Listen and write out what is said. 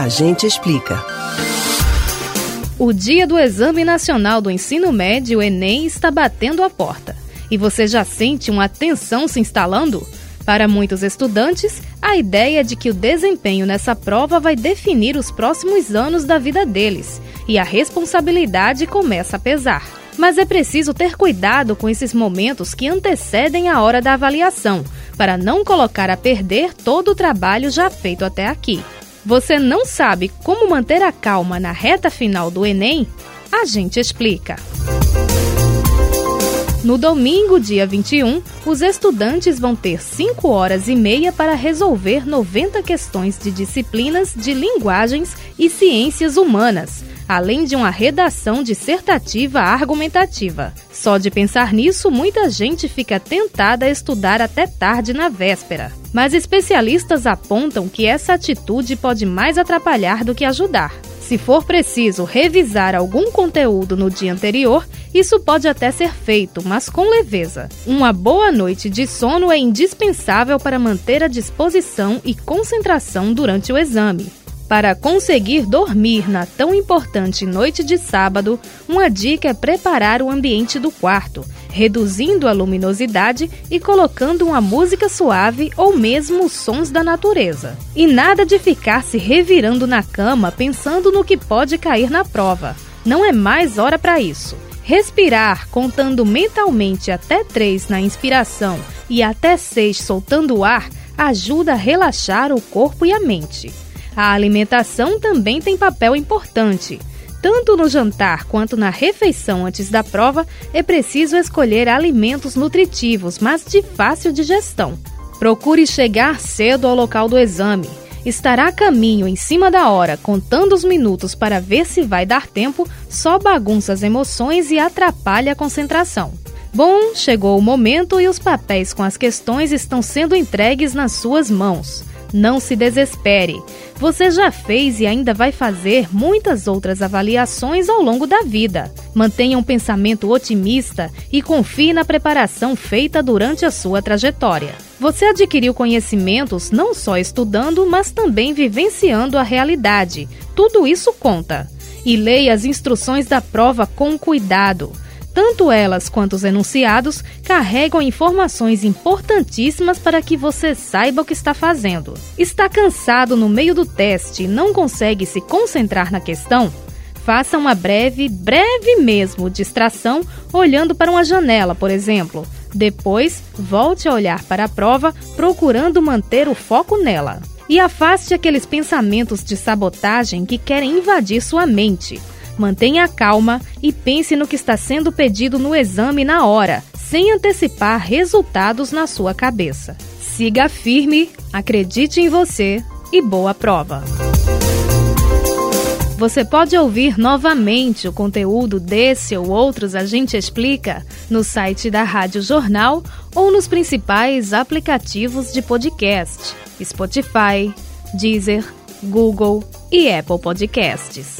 A gente explica. O dia do Exame Nacional do Ensino Médio, Enem, está batendo a porta. E você já sente uma tensão se instalando? Para muitos estudantes, a ideia de que o desempenho nessa prova vai definir os próximos anos da vida deles e a responsabilidade começa a pesar. Mas é preciso ter cuidado com esses momentos que antecedem a hora da avaliação, para não colocar a perder todo o trabalho já feito até aqui. Você não sabe como manter a calma na reta final do Enem? A gente explica. No domingo, dia 21, os estudantes vão ter 5 horas e meia para resolver 90 questões de disciplinas de linguagens e ciências humanas, além de uma redação dissertativa argumentativa. Só de pensar nisso, muita gente fica tentada a estudar até tarde na véspera. Mas especialistas apontam que essa atitude pode mais atrapalhar do que ajudar. Se for preciso revisar algum conteúdo no dia anterior, isso pode até ser feito, mas com leveza. Uma boa noite de sono é indispensável para manter a disposição e concentração durante o exame. Para conseguir dormir na tão importante noite de sábado, uma dica é preparar o ambiente do quarto, reduzindo a luminosidade e colocando uma música suave ou mesmo sons da natureza. E nada de ficar se revirando na cama pensando no que pode cair na prova. Não é mais hora para isso. Respirar contando mentalmente até três na inspiração e até seis soltando o ar ajuda a relaxar o corpo e a mente. A alimentação também tem papel importante. Tanto no jantar quanto na refeição antes da prova, é preciso escolher alimentos nutritivos, mas de fácil digestão. Procure chegar cedo ao local do exame. Estará a caminho em cima da hora, contando os minutos para ver se vai dar tempo, só bagunça as emoções e atrapalha a concentração. Bom, chegou o momento e os papéis com as questões estão sendo entregues nas suas mãos. Não se desespere. Você já fez e ainda vai fazer muitas outras avaliações ao longo da vida. Mantenha um pensamento otimista e confie na preparação feita durante a sua trajetória. Você adquiriu conhecimentos não só estudando, mas também vivenciando a realidade. Tudo isso conta. E leia as instruções da prova com cuidado. Tanto elas quanto os enunciados carregam informações importantíssimas para que você saiba o que está fazendo. Está cansado no meio do teste e não consegue se concentrar na questão? Faça uma breve, breve mesmo, distração olhando para uma janela, por exemplo. Depois, volte a olhar para a prova, procurando manter o foco nela. E afaste aqueles pensamentos de sabotagem que querem invadir sua mente. Mantenha a calma e pense no que está sendo pedido no exame na hora, sem antecipar resultados na sua cabeça. Siga firme, acredite em você e boa prova! Você pode ouvir novamente o conteúdo desse ou outros A Gente Explica no site da Rádio Jornal ou nos principais aplicativos de podcast: Spotify, Deezer, Google e Apple Podcasts.